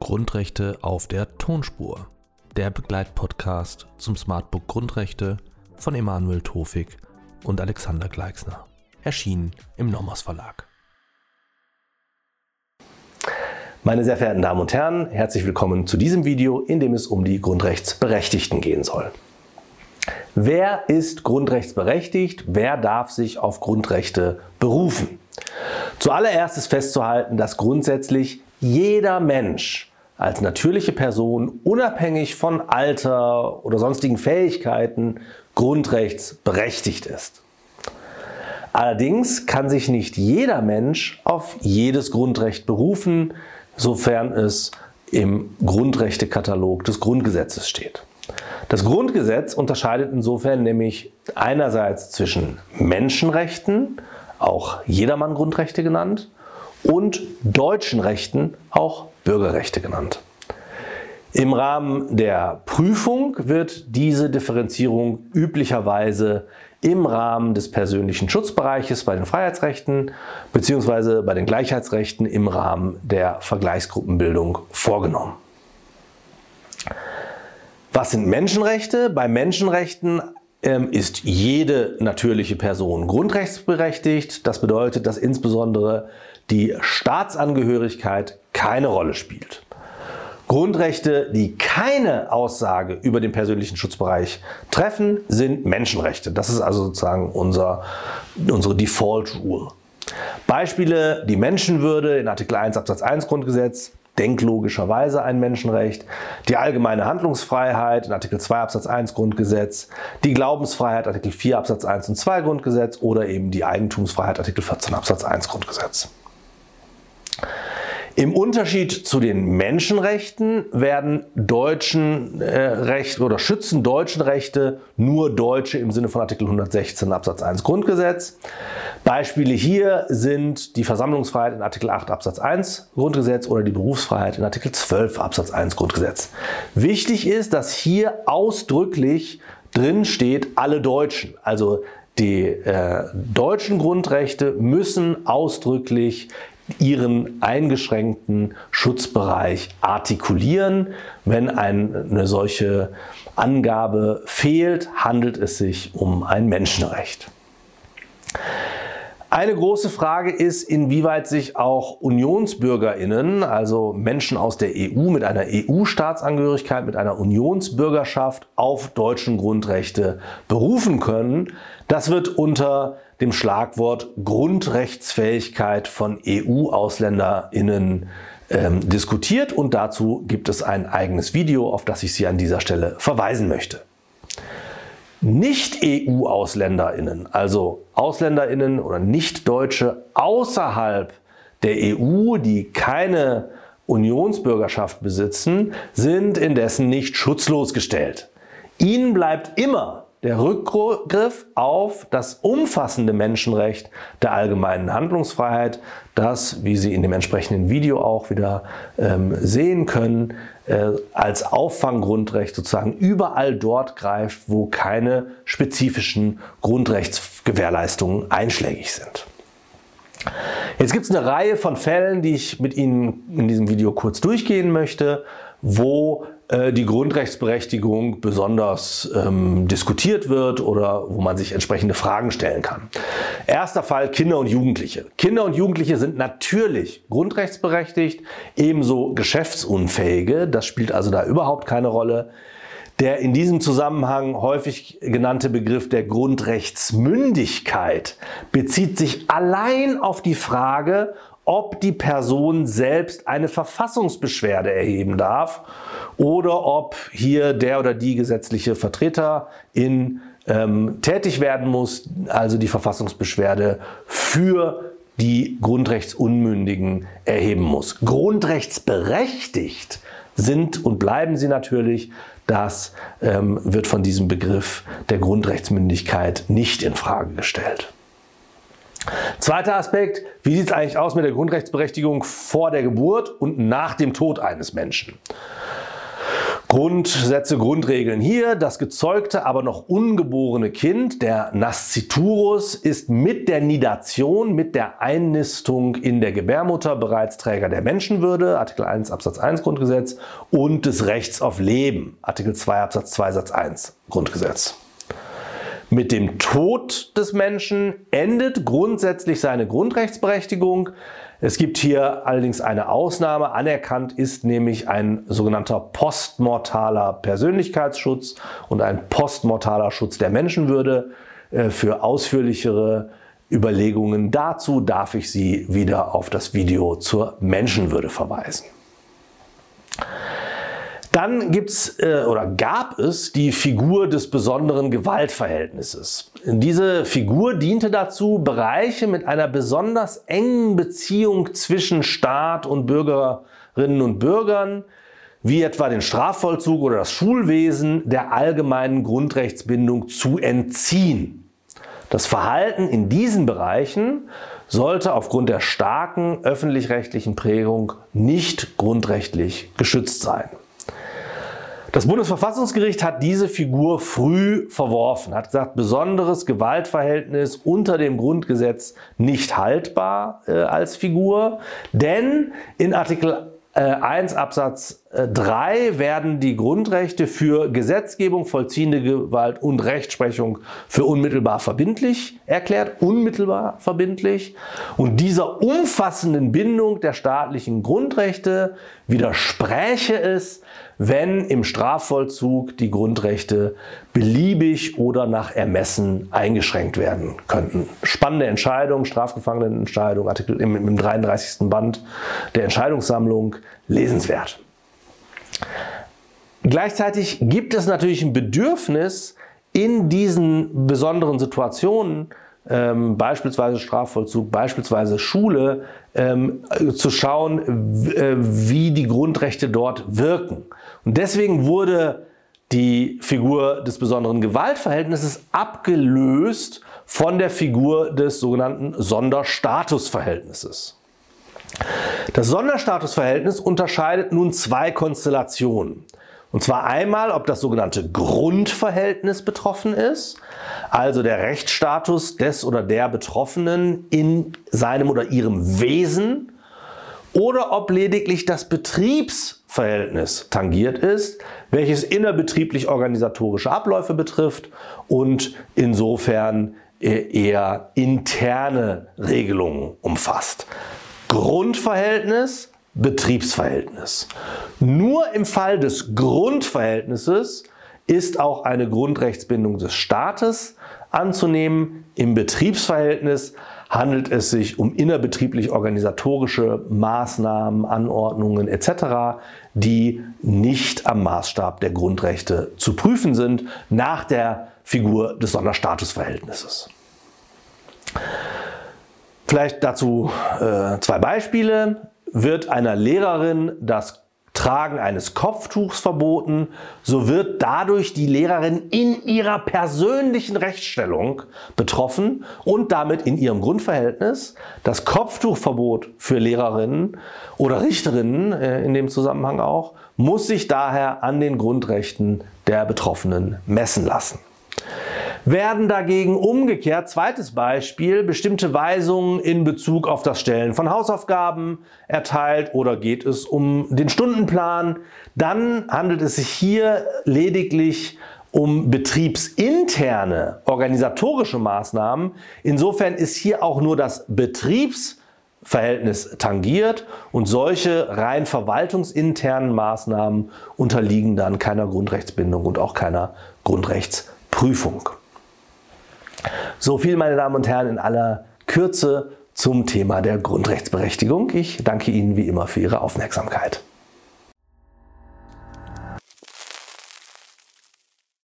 Grundrechte auf der Tonspur. Der Begleitpodcast zum Smartbook Grundrechte von Emanuel Tofik und Alexander Gleixner. Erschienen im Nomos Verlag. Meine sehr verehrten Damen und Herren, herzlich willkommen zu diesem Video, in dem es um die Grundrechtsberechtigten gehen soll. Wer ist grundrechtsberechtigt? Wer darf sich auf Grundrechte berufen? Zuallererst ist festzuhalten, dass grundsätzlich jeder Mensch als natürliche Person unabhängig von Alter oder sonstigen Fähigkeiten grundrechtsberechtigt ist. Allerdings kann sich nicht jeder Mensch auf jedes Grundrecht berufen, sofern es im Grundrechtekatalog des Grundgesetzes steht. Das Grundgesetz unterscheidet insofern nämlich einerseits zwischen Menschenrechten, auch Jedermann-Grundrechte genannt, und deutschen Rechten, auch Bürgerrechte genannt. Im Rahmen der Prüfung wird diese Differenzierung üblicherweise im Rahmen des persönlichen Schutzbereiches bei den Freiheitsrechten bzw. bei den Gleichheitsrechten im Rahmen der Vergleichsgruppenbildung vorgenommen. Was sind Menschenrechte? Bei Menschenrechten ähm, ist jede natürliche Person grundrechtsberechtigt. Das bedeutet, dass insbesondere die Staatsangehörigkeit keine Rolle spielt. Grundrechte, die keine Aussage über den persönlichen Schutzbereich treffen, sind Menschenrechte. Das ist also sozusagen unser, unsere Default Rule. Beispiele, die Menschenwürde in Artikel 1 Absatz 1 Grundgesetz, denklogischerweise ein Menschenrecht, die allgemeine Handlungsfreiheit in Artikel 2 Absatz 1 Grundgesetz, die Glaubensfreiheit Artikel 4 Absatz 1 und 2 Grundgesetz oder eben die Eigentumsfreiheit Artikel 14 Absatz 1 Grundgesetz. Im Unterschied zu den Menschenrechten werden deutschen äh, Rechte oder schützen deutschen Rechte nur Deutsche im Sinne von Artikel 116 Absatz 1 Grundgesetz. Beispiele hier sind die Versammlungsfreiheit in Artikel 8 Absatz 1 Grundgesetz oder die Berufsfreiheit in Artikel 12 Absatz 1 Grundgesetz. Wichtig ist, dass hier ausdrücklich drin steht alle Deutschen. Also die äh, deutschen Grundrechte müssen ausdrücklich ihren eingeschränkten Schutzbereich artikulieren. Wenn eine solche Angabe fehlt, handelt es sich um ein Menschenrecht. Eine große Frage ist, inwieweit sich auch Unionsbürgerinnen, also Menschen aus der EU mit einer EU-Staatsangehörigkeit, mit einer Unionsbürgerschaft auf deutschen Grundrechte berufen können. Das wird unter dem Schlagwort Grundrechtsfähigkeit von EU-Ausländerinnen ähm, diskutiert und dazu gibt es ein eigenes Video, auf das ich Sie an dieser Stelle verweisen möchte. Nicht-EU-Ausländerinnen, also Ausländerinnen oder Nicht-Deutsche außerhalb der EU, die keine Unionsbürgerschaft besitzen, sind indessen nicht schutzlos gestellt. Ihnen bleibt immer der Rückgriff auf das umfassende Menschenrecht der allgemeinen Handlungsfreiheit, das, wie Sie in dem entsprechenden Video auch wieder ähm, sehen können, äh, als Auffanggrundrecht sozusagen überall dort greift, wo keine spezifischen Grundrechtsgewährleistungen einschlägig sind. Jetzt gibt es eine Reihe von Fällen, die ich mit Ihnen in diesem Video kurz durchgehen möchte, wo die Grundrechtsberechtigung besonders ähm, diskutiert wird oder wo man sich entsprechende Fragen stellen kann. Erster Fall Kinder und Jugendliche. Kinder und Jugendliche sind natürlich grundrechtsberechtigt, ebenso Geschäftsunfähige. Das spielt also da überhaupt keine Rolle. Der in diesem Zusammenhang häufig genannte Begriff der Grundrechtsmündigkeit bezieht sich allein auf die Frage, ob die Person selbst eine Verfassungsbeschwerde erheben darf oder ob hier der oder die gesetzliche Vertreter in ähm, tätig werden muss, also die Verfassungsbeschwerde für die Grundrechtsunmündigen erheben muss. Grundrechtsberechtigt sind und bleiben sie natürlich. Das ähm, wird von diesem Begriff der Grundrechtsmündigkeit nicht in Frage gestellt. Zweiter Aspekt, wie sieht es eigentlich aus mit der Grundrechtsberechtigung vor der Geburt und nach dem Tod eines Menschen? Grundsätze, Grundregeln hier. Das gezeugte, aber noch ungeborene Kind, der Nasciturus, ist mit der Nidation, mit der Einnistung in der Gebärmutter bereits Träger der Menschenwürde, Artikel 1 Absatz 1 Grundgesetz, und des Rechts auf Leben, Artikel 2 Absatz 2 Satz 1 Grundgesetz. Mit dem Tod des Menschen endet grundsätzlich seine Grundrechtsberechtigung. Es gibt hier allerdings eine Ausnahme. Anerkannt ist nämlich ein sogenannter postmortaler Persönlichkeitsschutz und ein postmortaler Schutz der Menschenwürde. Äh, für ausführlichere Überlegungen dazu darf ich Sie wieder auf das Video zur Menschenwürde verweisen. Dann gibt's äh, oder gab es die Figur des besonderen Gewaltverhältnisses. Diese Figur diente dazu, Bereiche mit einer besonders engen Beziehung zwischen Staat und Bürgerinnen und Bürgern, wie etwa den Strafvollzug oder das Schulwesen, der allgemeinen Grundrechtsbindung zu entziehen. Das Verhalten in diesen Bereichen sollte aufgrund der starken öffentlich-rechtlichen Prägung nicht grundrechtlich geschützt sein. Das Bundesverfassungsgericht hat diese Figur früh verworfen, hat gesagt, besonderes Gewaltverhältnis unter dem Grundgesetz nicht haltbar äh, als Figur, denn in Artikel 1 äh, Absatz 3 äh, werden die Grundrechte für Gesetzgebung, vollziehende Gewalt und Rechtsprechung für unmittelbar verbindlich erklärt, unmittelbar verbindlich. Und dieser umfassenden Bindung der staatlichen Grundrechte widerspräche es, wenn im Strafvollzug die Grundrechte beliebig oder nach Ermessen eingeschränkt werden könnten. Spannende Entscheidung, Strafgefangenenentscheidung, Artikel im, im 33. Band der Entscheidungssammlung, lesenswert. Gleichzeitig gibt es natürlich ein Bedürfnis, in diesen besonderen Situationen ähm, beispielsweise Strafvollzug, beispielsweise Schule, ähm, zu schauen, äh, wie die Grundrechte dort wirken. Und deswegen wurde die Figur des besonderen Gewaltverhältnisses abgelöst von der Figur des sogenannten Sonderstatusverhältnisses. Das Sonderstatusverhältnis unterscheidet nun zwei Konstellationen. Und zwar einmal, ob das sogenannte Grundverhältnis betroffen ist, also der Rechtsstatus des oder der Betroffenen in seinem oder ihrem Wesen, oder ob lediglich das Betriebsverhältnis tangiert ist, welches innerbetrieblich organisatorische Abläufe betrifft und insofern eher interne Regelungen umfasst. Grundverhältnis Betriebsverhältnis. Nur im Fall des Grundverhältnisses ist auch eine Grundrechtsbindung des Staates anzunehmen. Im Betriebsverhältnis handelt es sich um innerbetrieblich organisatorische Maßnahmen, Anordnungen etc., die nicht am Maßstab der Grundrechte zu prüfen sind nach der Figur des Sonderstatusverhältnisses. Vielleicht dazu äh, zwei Beispiele wird einer Lehrerin das Tragen eines Kopftuchs verboten, so wird dadurch die Lehrerin in ihrer persönlichen Rechtsstellung betroffen und damit in ihrem Grundverhältnis. Das Kopftuchverbot für Lehrerinnen oder Richterinnen äh, in dem Zusammenhang auch muss sich daher an den Grundrechten der Betroffenen messen lassen werden dagegen umgekehrt, zweites Beispiel, bestimmte Weisungen in Bezug auf das Stellen von Hausaufgaben erteilt oder geht es um den Stundenplan, dann handelt es sich hier lediglich um betriebsinterne organisatorische Maßnahmen. Insofern ist hier auch nur das Betriebsverhältnis tangiert und solche rein verwaltungsinternen Maßnahmen unterliegen dann keiner Grundrechtsbindung und auch keiner Grundrechtsprüfung. So viel, meine Damen und Herren, in aller Kürze zum Thema der Grundrechtsberechtigung. Ich danke Ihnen wie immer für Ihre Aufmerksamkeit.